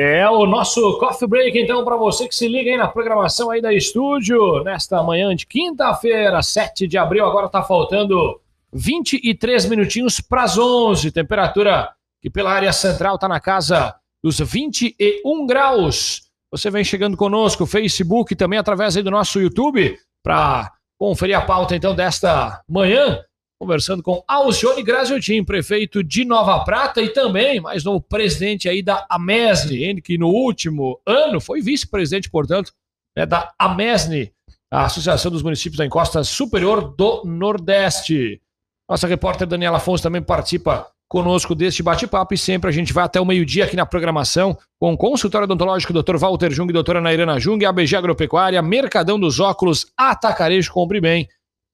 É o nosso coffee break, então, para você que se liga aí na programação aí da estúdio, nesta manhã de quinta-feira, 7 de abril, agora tá faltando 23 minutinhos para as 11, temperatura que pela área central tá na casa dos 21 graus. Você vem chegando conosco, Facebook, também através aí do nosso YouTube, para conferir a pauta então desta manhã, conversando com Alcione Graziotin, prefeito de Nova Prata e também mais novo presidente aí da Amesne, que no último ano foi vice-presidente, portanto, né, da Amesne, a Associação dos Municípios da Encosta Superior do Nordeste. Nossa repórter Daniela Afonso também participa conosco deste bate-papo e sempre a gente vai até o meio-dia aqui na programação com o consultório odontológico Dr. Walter Jung e doutora Nairana Jung, ABG Agropecuária, Mercadão dos Óculos, Atacarejo Compre Bem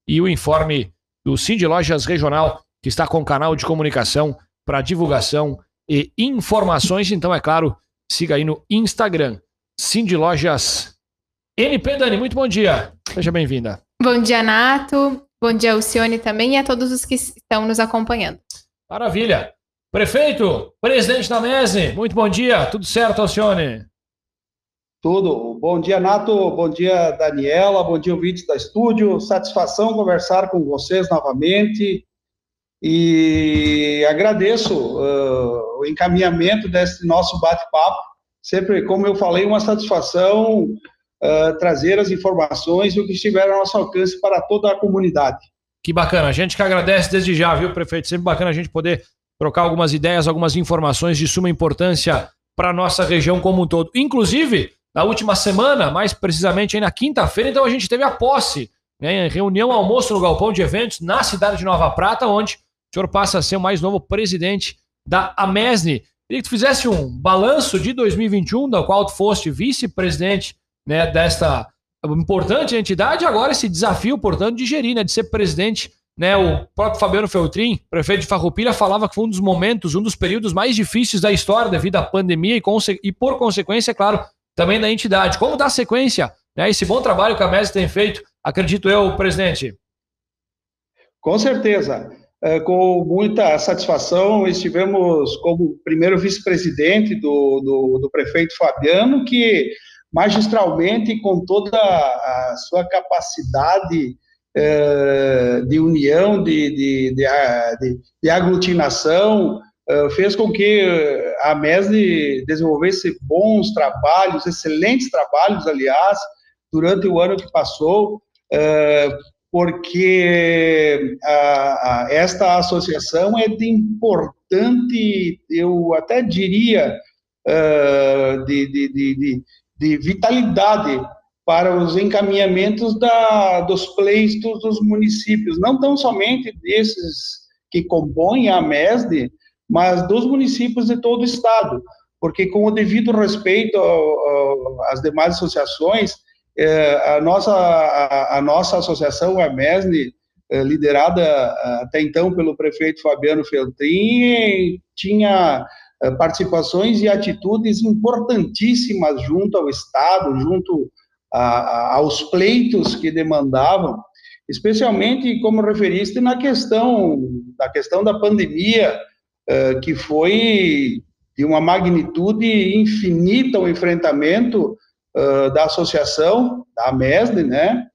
e o informe do Cindy Lojas Regional, que está com canal de comunicação para divulgação e informações. Então, é claro, siga aí no Instagram, Cindy Lojas NP Dani, muito bom dia. Seja bem-vinda. Bom dia, Nato. Bom dia, Alcione também e a todos os que estão nos acompanhando. Maravilha. Prefeito, presidente da MESE, muito bom dia. Tudo certo, Alcione? Tudo. Bom dia, Nato. Bom dia, Daniela. Bom dia, ouvintes da estúdio. Satisfação conversar com vocês novamente. E agradeço uh, o encaminhamento desse nosso bate-papo. Sempre, como eu falei, uma satisfação uh, trazer as informações e o que estiver ao nosso alcance para toda a comunidade. Que bacana. A gente que agradece desde já, viu, prefeito? Sempre bacana a gente poder trocar algumas ideias, algumas informações de suma importância para nossa região como um todo. Inclusive, na última semana, mais precisamente aí na quinta-feira, então a gente teve a posse, né, reunião almoço no galpão de eventos na cidade de Nova Prata, onde o senhor passa a ser o mais novo presidente da Amesne. Queria que tu fizesse um balanço de 2021, da qual tu foste vice-presidente né, desta importante entidade, agora esse desafio, portanto, de gerir, né, de ser presidente. Né, o próprio Fabiano Feltrin, prefeito de Farroupilha, falava que foi um dos momentos, um dos períodos mais difíceis da história devido à pandemia e, e por consequência, é claro, também da entidade. Como dar sequência né, esse bom trabalho que a MES tem feito, acredito eu, presidente? Com certeza. É, com muita satisfação, estivemos como primeiro vice-presidente do, do, do prefeito Fabiano, que magistralmente, com toda a sua capacidade eh, de união, de, de, de, de aglutinação, fez com que a MESD desenvolvesse bons trabalhos, excelentes trabalhos, aliás, durante o ano que passou, eh, porque esta associação é de importante, eu até diria, de, de, de, de vitalidade para os encaminhamentos da, dos pleitos dos municípios, não tão somente desses que compõem a MESD, mas dos municípios de todo o estado, porque com o devido respeito às demais associações, é, a nossa a, nossa associação, a MESD, é, liderada até então pelo prefeito Fabiano Feltrin, tinha eh, participações e atitudes importantíssimas junto ao Estado, junto a, aos pleitos que demandavam, especialmente como referiste na questão da questão da pandemia, uh, que foi de uma magnitude infinita o enfrentamento uh, da associação, da MESD, né,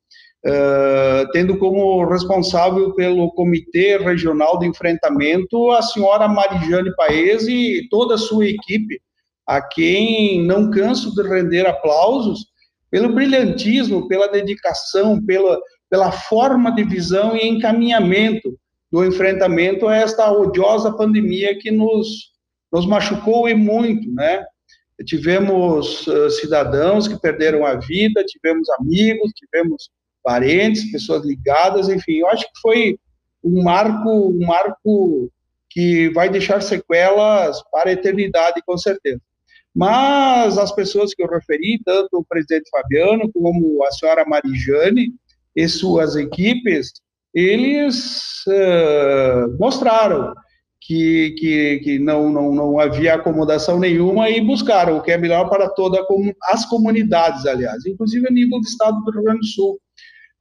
Uh, tendo como responsável pelo Comitê Regional de Enfrentamento a senhora Marijane Paes e toda a sua equipe, a quem não canso de render aplausos pelo brilhantismo, pela dedicação, pela, pela forma de visão e encaminhamento do enfrentamento a esta odiosa pandemia que nos, nos machucou e muito, né? Tivemos uh, cidadãos que perderam a vida, tivemos amigos, tivemos parentes, pessoas ligadas, enfim, eu acho que foi um marco, um marco que vai deixar sequelas para a eternidade, com certeza. Mas as pessoas que eu referi, tanto o presidente Fabiano como a senhora Marijane e suas equipes, eles uh, mostraram que, que, que não, não, não havia acomodação nenhuma e buscaram o que é melhor para todas as comunidades, aliás, inclusive a nível do estado do Rio Grande do Sul.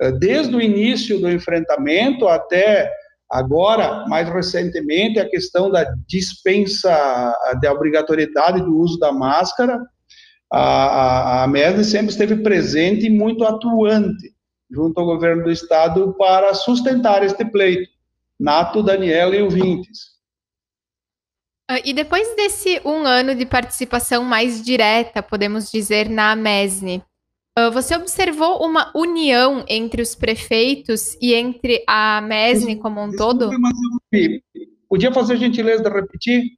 Eh, desde o início do enfrentamento até Agora, mais recentemente, a questão da dispensa da obrigatoriedade do uso da máscara, a, a, a MESD sempre esteve presente e muito atuante junto ao governo do estado para sustentar este pleito. Nato, Daniela e o Vintes. Uh, e depois desse um ano de participação mais direta, podemos dizer, na MESNE, uh, você observou uma união entre os prefeitos e entre a MESNE como um todo? Podia fazer a gentileza de repetir?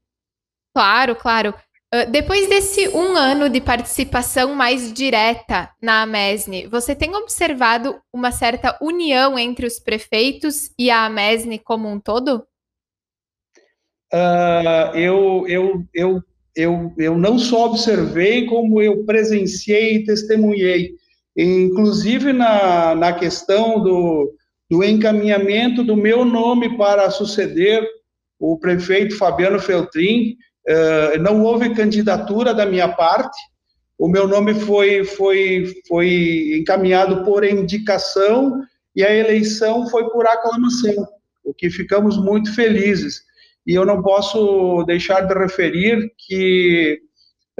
Claro, claro. Uh, depois desse um ano de participação mais direta na AMESNE, você tem observado uma certa união entre os prefeitos e a AMESNE como um todo? Uh, eu, eu, eu, eu, eu não só observei, como eu presenciei e testemunhei. Inclusive na, na questão do, do encaminhamento do meu nome para suceder o prefeito Fabiano Feltrin, não houve candidatura da minha parte, o meu nome foi, foi, foi encaminhado por indicação e a eleição foi por aclamação, o que ficamos muito felizes. E eu não posso deixar de referir que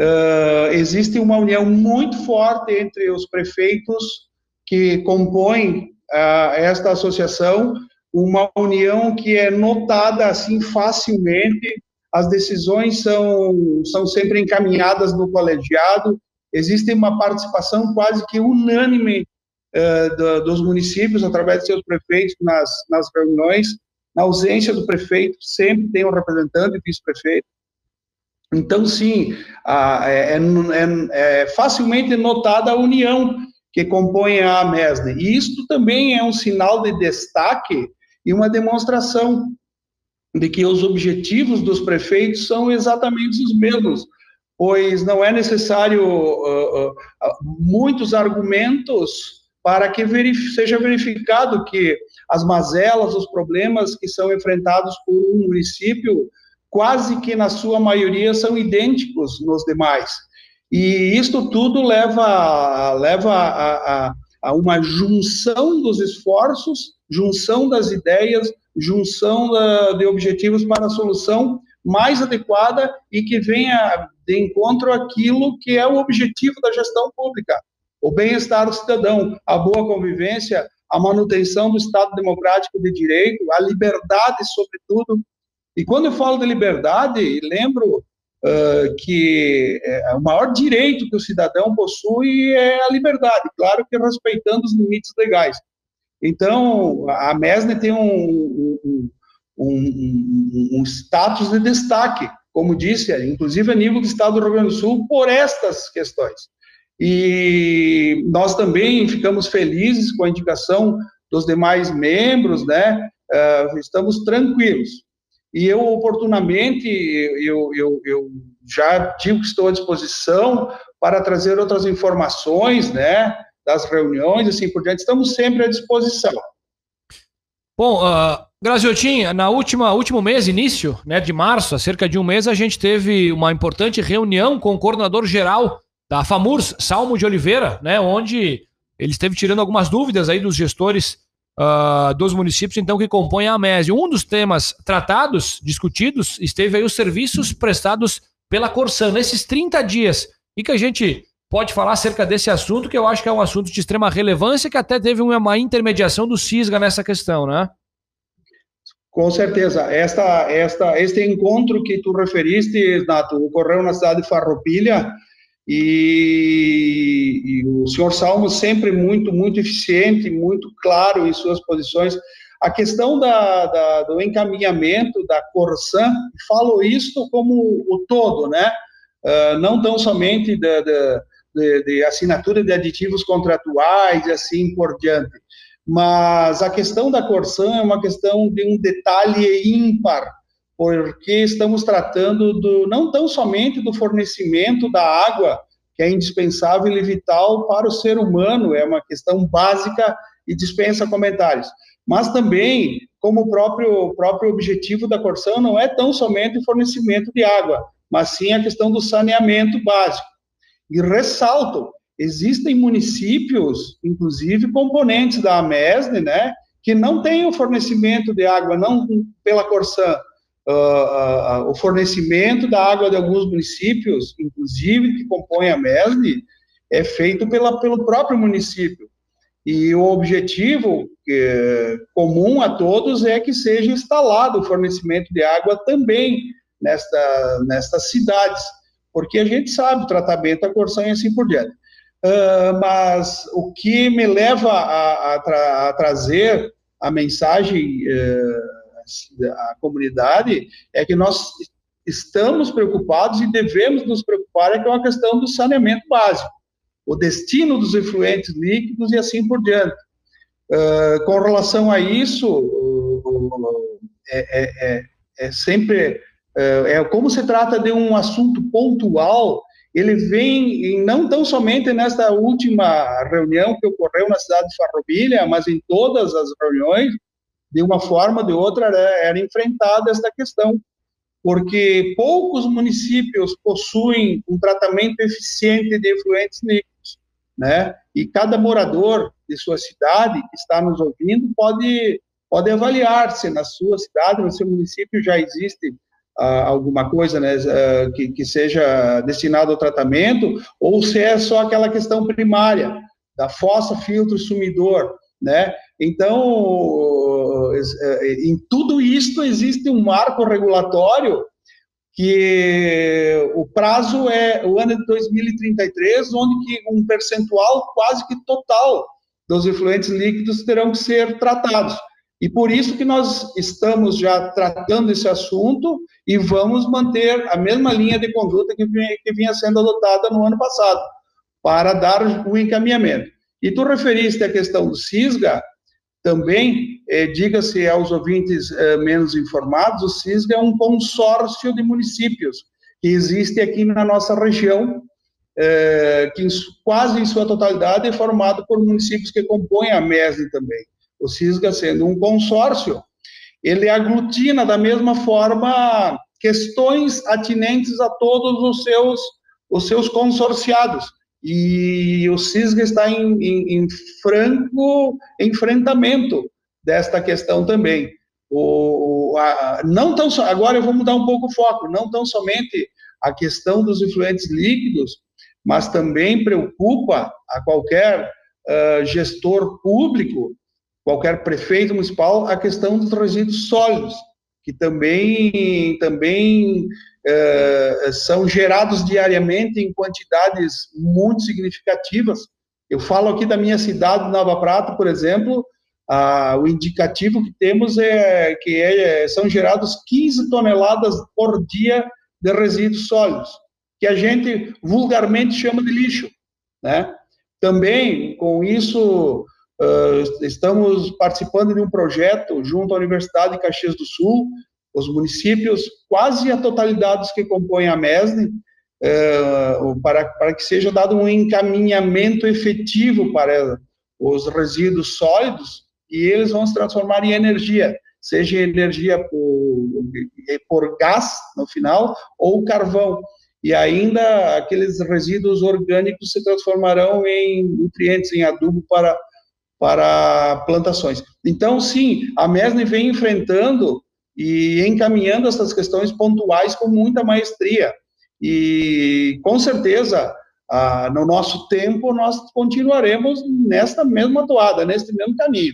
uh, existe uma união muito forte entre os prefeitos que compõem uh, esta associação, uma união que é notada assim facilmente as decisões são, são sempre encaminhadas no colegiado, existe uma participação quase que unânime do, dos municípios, através de seus prefeitos, nas, nas reuniões. Na ausência do prefeito, sempre tem um representante vice-prefeito. Então, sim, a, é, é, é, facilmente notada a união que compõe a MESNE. E isto também é um sinal de destaque e uma demonstração de que os objetivos dos prefeitos são exatamente os mesmos, pois não é necessário uh, uh, muitos argumentos para que seja verificado que as mazelas, os problemas que são enfrentados por um município, quase que na sua maioria são idênticos nos demais. E isto tudo leva, leva a, a, a uma junção dos esforços, junção das ideias, junção de objetivos para a solução mais adequada e que venha de encontro àquilo que é o objetivo da gestão pública, o bem-estar do cidadão, a boa convivência, a manutenção do Estado democrático de direito, a liberdade, sobretudo. E quando eu falo de liberdade, lembro uh, que é, o maior direito que o cidadão possui é a liberdade, claro que respeitando os limites legais. Então, a MESNE tem um, um, um, um, status de destaque, como disse, inclusive a nível do Estado do Rio Grande do Sul, por estas questões. E nós também ficamos felizes com a indicação dos demais membros, né? Uh, estamos tranquilos. E eu, oportunamente, eu, eu, eu já digo que estou à disposição para trazer outras informações, né? Das reuniões, assim por diante, estamos sempre à disposição. Bom, uh, Graziotin, na última último mês, início né, de março, há cerca de um mês, a gente teve uma importante reunião com o coordenador geral da FAMURS, Salmo de Oliveira, né, onde ele esteve tirando algumas dúvidas aí dos gestores uh, dos municípios, então, que compõem a MESI. Um dos temas tratados, discutidos, esteve aí os serviços prestados pela Corsan. Nesses 30 dias, e que a gente pode falar acerca desse assunto, que eu acho que é um assunto de extrema relevância, que até teve uma intermediação do CISGA nessa questão, né? Com certeza. Esta, esta, este encontro que tu referiste, Nato, ocorreu na cidade de Farroupilha, e, e, o senhor Salmo sempre muito, muito eficiente, muito claro em suas posições. A questão da, da, do encaminhamento da Corsan, falo isto como o todo, né? Uh, não tão somente da, da, de, de assinatura de aditivos contratuais e assim por diante. Mas a questão da Corsan é uma questão de um detalhe ímpar, porque estamos tratando do, não tão somente do fornecimento da água, que é indispensável e vital para o ser humano, é uma questão básica e dispensa comentários. Mas também, como o próprio, próprio objetivo da Corsan não é tão somente o fornecimento de água, mas sim a questão do saneamento básico. E ressalto, existem municípios, inclusive componentes da AMESNE, né, que não tem o fornecimento de água, não pela Corsan, uh, uh, uh, o fornecimento da água de alguns municípios, inclusive que compõem a MESNE, é feito pela, pelo próprio município. E o objetivo é, comum a todos é que seja instalado o fornecimento de água também nesta, nestas cidades, porque a gente sabe o tratamento da Corsan e assim por diante. Uh, mas o que me leva a, a, tra a trazer a mensagem uh, à comunidade é que nós estamos preocupados e devemos nos preocupar é com a questão do saneamento básico, o destino dos efluentes líquidos e assim por diante. Uh, com relação a isso, é, é, é, é sempre é como se trata de um assunto pontual ele vem, não tão somente nesta última reunião que ocorreu na cidade de Farroupilha, mas em todas as reuniões, de uma forma ou de outra, era, era enfrentada esta questão, porque poucos municípios possuem um tratamento eficiente de efluentes líquidos, né? E cada morador de sua cidade que está nos ouvindo pode pode avaliar se na sua cidade, no seu município já existe alguma coisa né, que, que seja destinado ao tratamento, ou se é só aquela questão primária, da fossa, filtro, sumidor, né? Então, em tudo isto existe um marco regulatório que o prazo é o ano de 2033, onde que um percentual quase que total dos efluentes líquidos terão que ser tratados. E por isso que nós estamos já tratando esse assunto e vamos manter a mesma linha de conduta que vinha, que vinha sendo adotada no ano passado, para dar o encaminhamento. E tu referiste à questão do CISGA, também, eh, diga-se aos ouvintes eh, menos informados, o CISGA é um consórcio de municípios que existe aqui na nossa região, eh, que quase em sua totalidade é formado por municípios que compõem a MESE também o CISGA sendo um consórcio, ele aglutina da mesma forma questões atinentes a todos os seus, os seus consorciados. E o CISGA está em, em, em franco enfrentamento desta questão também. O, a, não tão agora eu vou mudar um pouco o foco, não tão somente a questão dos influentes líquidos, mas também preocupa a qualquer uh, gestor público qualquer prefeito municipal a questão dos resíduos sólidos, que também, também é, são gerados diariamente em quantidades muito significativas. Eu falo aqui da minha cidade, Nova Prata, por exemplo, o indicativo que temos é que é, são gerados 15 toneladas por dia de resíduos sólidos, que a gente vulgarmente chama de lixo, né? Também, com isso, Uh, estamos participando de um projeto junto à Universidade de Caxias do Sul, os municípios, quase a totalidade dos que compõem a MESNE, uh, para, para que seja dado um encaminhamento efetivo para os resíduos sólidos e eles vão se transformar em energia, seja energia por, por gás no final ou carvão. E ainda aqueles resíduos orgânicos se transformarão em nutrientes, em adubo para para plantações. Então, sim, a MESNE vem enfrentando e encaminhando essas questões pontuais com muita maestria. E, com certeza, ah, no nosso tempo, nós continuaremos nesta mesma toada, neste mesmo caminho.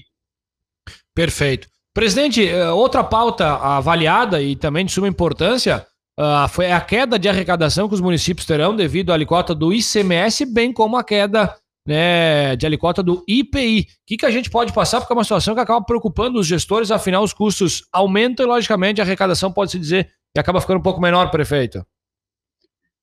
Perfeito. Presidente, eh, outra pauta avaliada e também de suma importância uh, foi a queda de arrecadação que os municípios terão devido à alíquota do ICMS, bem como a queda né, de alicota do IPI. O que, que a gente pode passar? Porque é uma situação que acaba preocupando os gestores, afinal, os custos aumentam e, logicamente, a arrecadação pode-se dizer que acaba ficando um pouco menor, prefeito.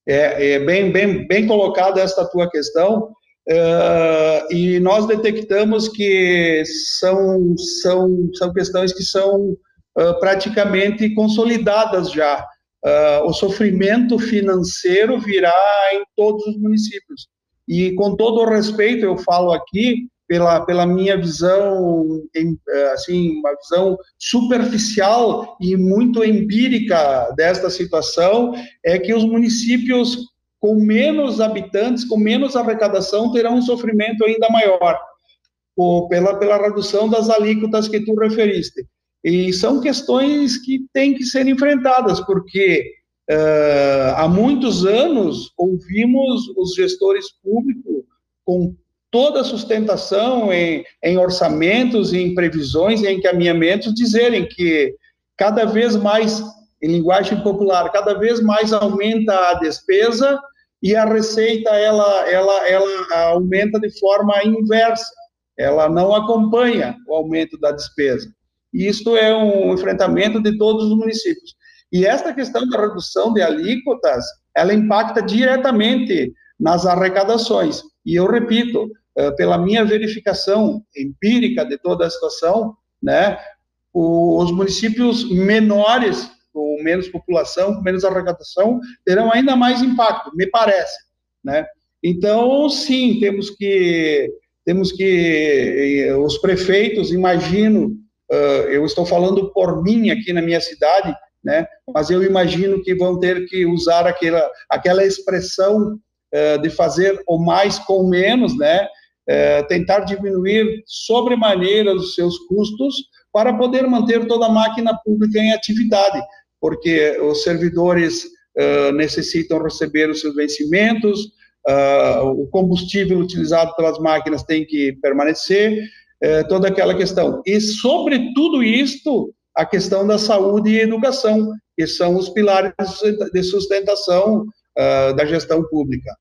É, é bem, bem, bem colocada esta tua questão. Uh, e nós detectamos que são, são, são questões que são uh, praticamente consolidadas já. Uh, o sofrimento financeiro virá em todos os municípios. E com todo o respeito, eu falo aqui pela, pela minha visão, eh, assim, uma visão superficial e muito empírica desta situação, é que os municípios com menos habitantes, com menos arrecadação, terão um sofrimento ainda maior. ou pela, pela redução das alíquotas que tu referiste. E são questões que têm que ser enfrentadas, porque uh, há muitos anos ouvimos os gestores públicos com toda a sustentação em, em orçamentos, em previsões, em encaminhamentos, dizerem que cada vez mais, em linguagem popular, cada vez mais aumenta a despesa e a receita ela, ela, ela aumenta de forma inversa, ela não acompanha o aumento da despesa. E isto é um enfrentamento de todos os municípios. E esta questão da redução de alíquotas, ela impacta diretamente nas arrecadações. E eu repito, eh, pela minha verificação empírica de toda a situação, né, os municípios menores, com menos população, com menos arrecadação, terão ainda mais impacto, me parece, né? Então, sim, temos que temos que eh, os prefeitos, imagino, eu estou falando por mim aqui na minha cidade, né? Mas eu imagino que vão ter que usar aquela aquela expressão de fazer o mais com menos, né? é, tentar diminuir sobremaneira os seus custos para poder manter toda a máquina pública em atividade, porque os servidores uh, necessitam receber os seus vencimentos, uh, o combustível utilizado pelas máquinas tem que permanecer, uh, toda aquela questão. E sobre tudo isto, a questão da saúde e educação, que são os pilares de sustentação da gestão pública.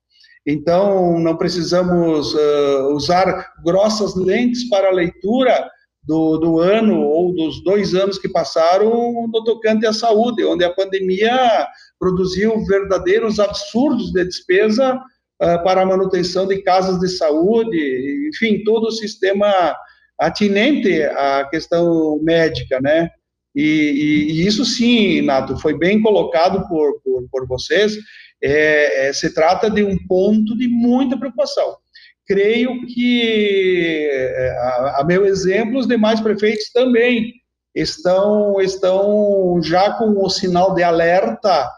Então, não precisamos uh, usar grossas lentes para a leitura do, do, ano ou dos dois anos que passaram no tocante à saúde, onde a pandemia produziu verdadeiros absurdos de despesa uh, para a manutenção de casas de saúde, enfim, todo o sistema atinente à questão médica, né? E, e, e isso sim, Nato, foi bem colocado por, por, por vocês é, é, se trata de um ponto de muita preocupação. Creio que, é, a, a meu exemplo, os demais prefeitos também estão, estão já com o sinal de alerta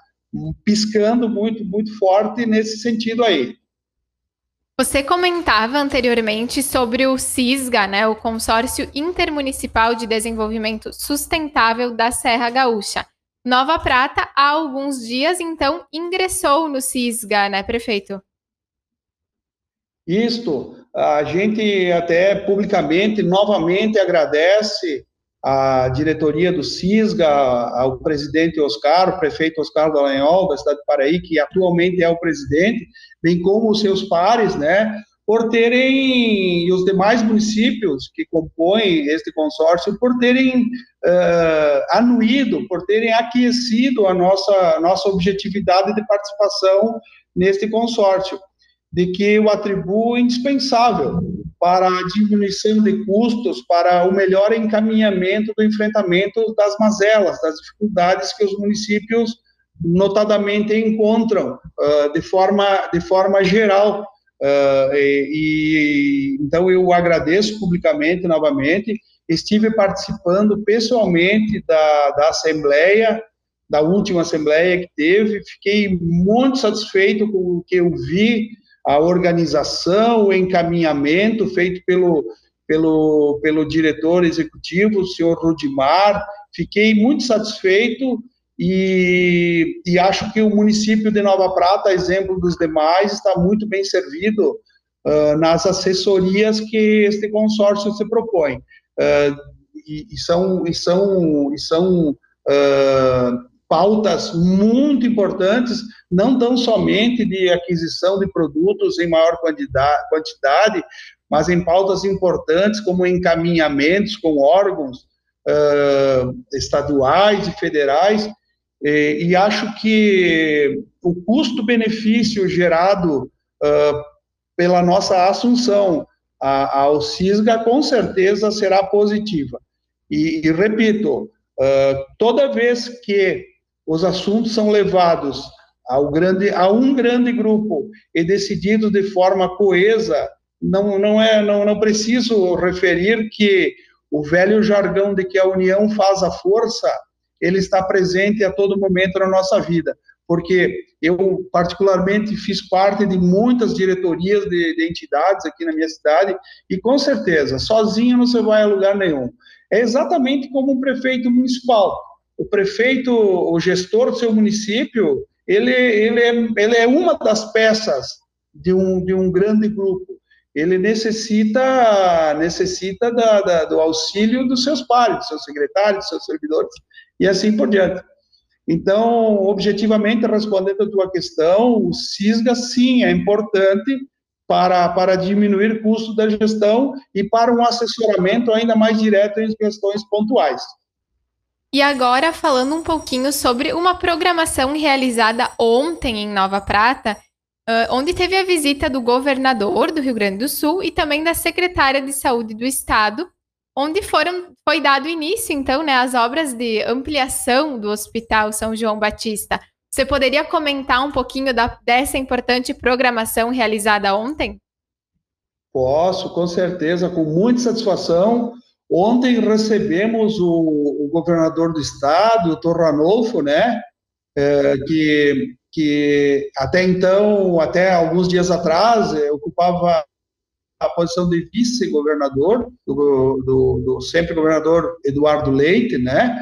piscando muito, muito forte nesse sentido aí. Você comentava anteriormente sobre o CISGA, né, o Consórcio Intermunicipal de Desenvolvimento Sustentável da Serra Gaúcha. Nova Prata, há alguns dias, então, ingressou no CISGA, né, prefeito? Isto, a gente até publicamente, novamente, agradece à diretoria do CISGA, ao presidente Oscar, o prefeito Oscar Dallagnol, da cidade de Paraí, que atualmente é o presidente, bem como os seus pares, né, por terem, e os demais municípios que compõem este consórcio, por terem uh, anuído, por terem aquecido a nossa, nossa objetividade de participação neste consórcio, de que o atribuo indispensável para a diminuição de custos, para o melhor encaminhamento do enfrentamento das mazelas, das dificuldades que os municípios notadamente encontram uh, de forma de forma geral Uh, e, e, então eu agradeço publicamente novamente. Estive participando pessoalmente da, da assembleia, da última assembleia que teve. Fiquei muito satisfeito com o que eu vi, a organização, o encaminhamento feito pelo pelo pelo diretor executivo, o senhor Rudimar. Fiquei muito satisfeito e, e, acho que o município de Nova Prata, exemplo dos demais, está muito bem servido uh, nas assessorias que este consórcio se propõe. Uh, e, e, são, e são, e são uh, pautas muito importantes, não tão somente de aquisição de produtos em maior quantidade, mas em pautas importantes como encaminhamentos com órgãos estaduais e federais, e, e acho que o custo-benefício gerado uh, pela nossa assunção ao CISGA com certeza será positiva. E, e repito, uh, toda vez que os assuntos são levados ao grande, a um grande grupo e decididos de forma coesa, não, não, é, não, não preciso referir que o velho jargão de que a união faz a força ele está presente a todo momento na nossa vida. porque eu, particularmente, fiz parte de muitas diretorias de, de entidades aqui na minha cidade, e com certeza, sozinho não você vai a lugar nenhum. É exatamente como um prefeito municipal. O prefeito, o gestor do seu município, ele, ele, é, ele é uma das peças de um, de um grande grupo. Ele necessita, necessita da, da, do auxílio dos seus pares, dos seus secretários, dos seus servidores, e assim por diante. Então, objetivamente, respondendo a tua questão, o CISGA, sim, é importante para, para diminuir o custo da gestão e para um assessoramento ainda mais direto em questões pontuais. E agora, falando um pouquinho sobre uma programação realizada ontem em Nova Prata, onde teve a visita do governador do Rio Grande do Sul e também da secretária de Saúde do Estado, onde foram, foi dado início, então, né, às obras de ampliação do Hospital São João Batista. Você poderia comentar um pouquinho da, dessa importante programação realizada ontem? Posso, com certeza, com muita satisfação. Ontem recebemos o, o governador do estado, o Dr. Ranolfo, né, é, que, que até então, até alguns dias atrás, é, ocupava a posição de vice-governador, do, do, do, sempre governador Eduardo Leite, né?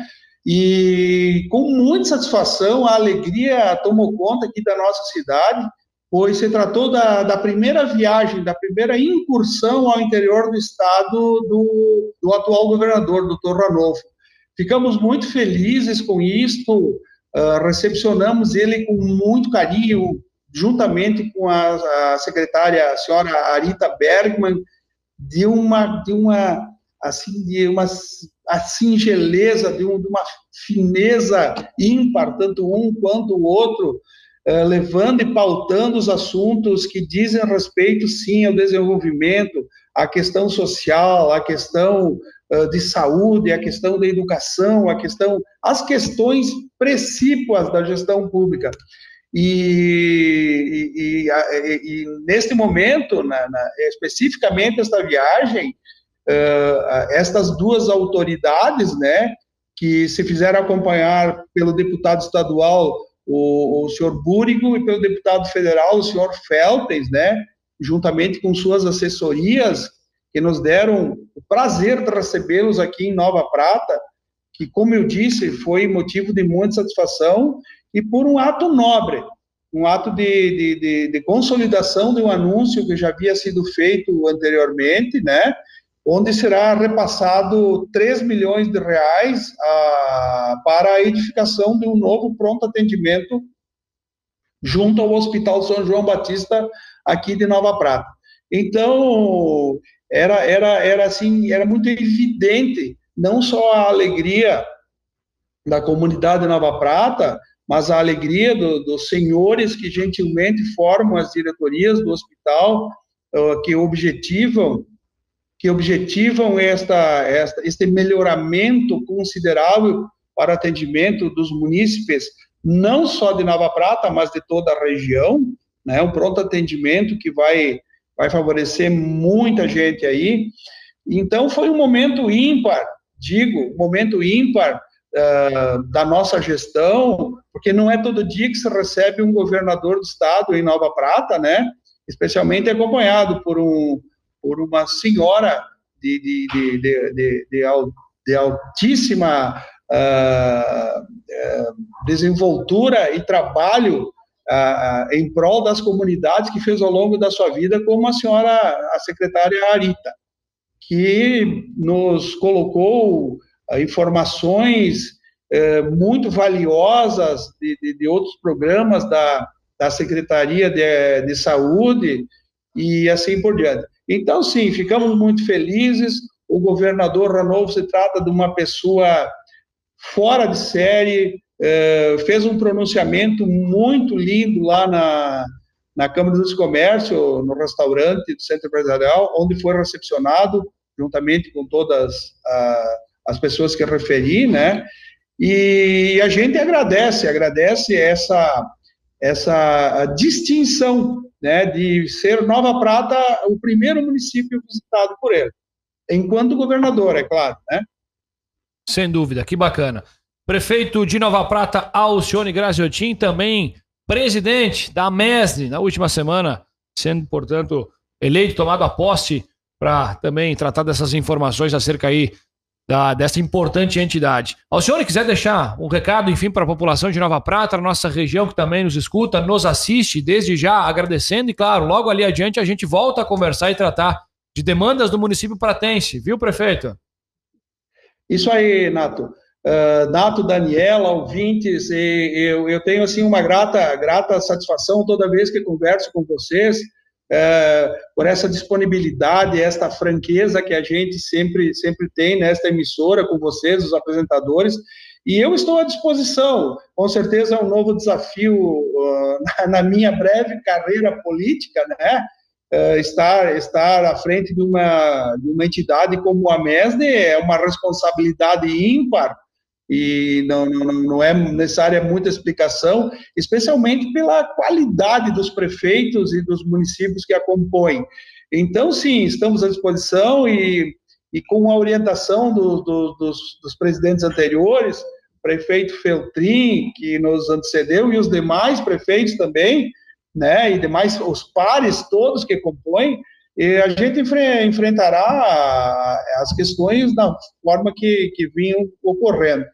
E com muita satisfação, a alegria tomou conta aqui da nossa cidade, pois se tratou da, da primeira viagem, da primeira incursão ao interior do estado do, do atual governador, doutor Ranolfo. Ficamos muito felizes com isto, uh, recepcionamos ele com muito carinho, juntamente com a, a secretária, a senhora Arita Bergman, de uma, de uma, assim, de uma a singeleza, de, um, de uma fineza ímpar, tanto um quanto o outro, uh, levando e pautando os assuntos que dizem respeito, sim, ao desenvolvimento, à questão social, à questão uh, de saúde, à questão da educação, à questão, as questões precípuas da gestão pública. E, e, e, e neste momento, na, na, especificamente esta viagem, uh, estas duas autoridades, né, que se fizeram acompanhar pelo deputado estadual, o, o senhor Búrigo, e pelo deputado federal, o senhor Feltes, né, juntamente com suas assessorias, que nos deram o prazer de recebê-los aqui em Nova Prata, que, como eu disse, foi motivo de muita satisfação e por um ato nobre, um ato de, de, de, de, consolidação de um anúncio que já havia sido feito anteriormente, né, onde será repassado 3 milhões de reais a, para a edificação de um novo pronto atendimento junto ao Hospital São João Batista aqui de Nova Prata. Então, era, era, era assim, era muito evidente não só a alegria da comunidade de Nova Prata, mas a alegria do, dos senhores que gentilmente formam as diretorias do hospital, uh, que objetivam que objetivam esta, esta, este melhoramento considerável para atendimento dos munícipes, não só de Nova Prata, mas de toda a região, né, um pronto atendimento que vai, vai favorecer muita gente aí. Então, foi um momento ímpar, digo, momento ímpar uh, da nossa gestão, porque não é todo dia que se recebe um governador do estado em Nova Prata, né? Especialmente acompanhado por, um, por uma senhora de, de, de, de, altíssima uh, uh, desenvoltura e trabalho uh, em prol das comunidades que fez ao longo da sua vida, como a senhora, a secretária Arita, que nos colocou informações é, muito valiosas de, outros programas da, da Secretaria de Saúde e assim por diante. Então, sim, ficamos muito felizes. O governador Ranolfo se trata de uma pessoa fora de série, é, fez um pronunciamento muito lindo lá na, na Câmara dos Comércio, no restaurante do Centro Empresarial, onde foi recepcionado, juntamente com todas as pessoas que referi, né? E a gente agradece, agradece essa essa distinção, né, de ser Nova Prata o primeiro município visitado por ele, enquanto governador, é claro, né? Sem dúvida, que bacana. Prefeito de Nova Prata, Alcione Graziotin, também presidente da MESNE na última semana, sendo, portanto, eleito, tomado a posse para também tratar dessas informações acerca aí da, dessa importante entidade. Alcione, quiser deixar um recado, enfim, para a população de Nova Prata, nossa região que também nos escuta, nos assiste, desde já agradecendo e, claro, logo ali adiante a gente volta a conversar e tratar de demandas do município pratense, viu, prefeito? Isso aí, Nato. Uh, Nato, Daniela, ouvintes, eu, eu tenho assim uma grata, grata satisfação toda vez que converso com vocês, uh, por essa disponibilidade, esta franqueza que a gente sempre, sempre tem nesta emissora com vocês, os apresentadores, e eu estou à disposição. Com certeza é um novo desafio uh, na, na minha breve carreira política, né? uh, estar, estar à frente de uma, de uma entidade como a MESD é uma responsabilidade ímpar e não, não, não é necessária muita explicação, especialmente pela qualidade dos prefeitos e dos municípios que a compõem. Então, sim, estamos à disposição e, e com a orientação do, do, dos, dos presidentes anteriores, prefeito Feltrin, que nos antecedeu, e os demais prefeitos também, né, e demais os pares todos que compõem, e a gente enfre enfrentará as questões da forma que, que vinham ocorrendo.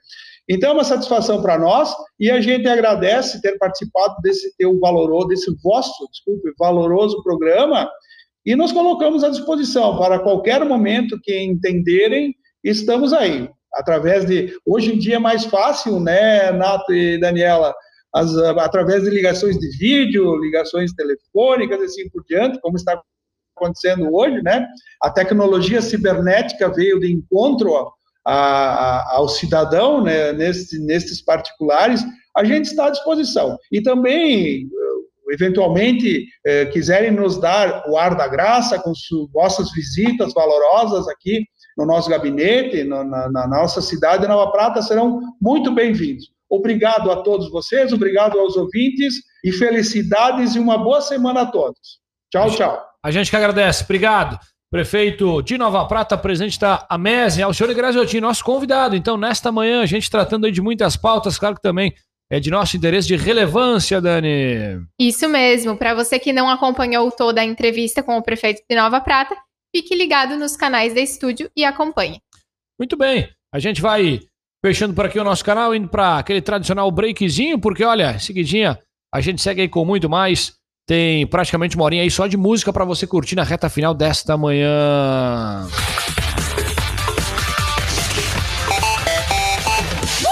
Então, é uma satisfação para nós e a gente agradece ter participado desse teu valoroso, desse vosso, desculpe, valoroso programa e nos colocamos à disposição para qualquer momento que entenderem, estamos aí. Através de, hoje em dia é mais fácil, né, Nato e Daniela, as, através de ligações de vídeo, ligações telefônicas, assim por diante, como está acontecendo hoje, né? A tecnologia cibernética veio de encontro a, a, ao cidadão, né? Nesse, nesses particulares, a gente está à disposição. E também, eventualmente, eh, quiserem nos dar o ar da graça com vossas visitas valorosas aqui no nosso gabinete, no, na, na nossa cidade de Nova Prata, serão muito bem-vindos. Obrigado a todos vocês, obrigado aos ouvintes e felicidades e uma boa semana a todos. Tchau, tchau. A gente que agradece. Obrigado. Prefeito de Nova Prata, presidente da Amese, ao senhor Graziotin, nosso convidado. Então, nesta manhã, a gente tratando de muitas pautas, claro que também é de nosso interesse de relevância, Dani. Isso mesmo. Para você que não acompanhou toda a entrevista com o prefeito de Nova Prata, fique ligado nos canais da estúdio e acompanhe. Muito bem. A gente vai Fechando por aqui o nosso canal, indo para aquele tradicional breakzinho, porque olha, seguidinha, a gente segue aí com muito mais. Tem praticamente uma horinha aí só de música para você curtir na reta final desta manhã.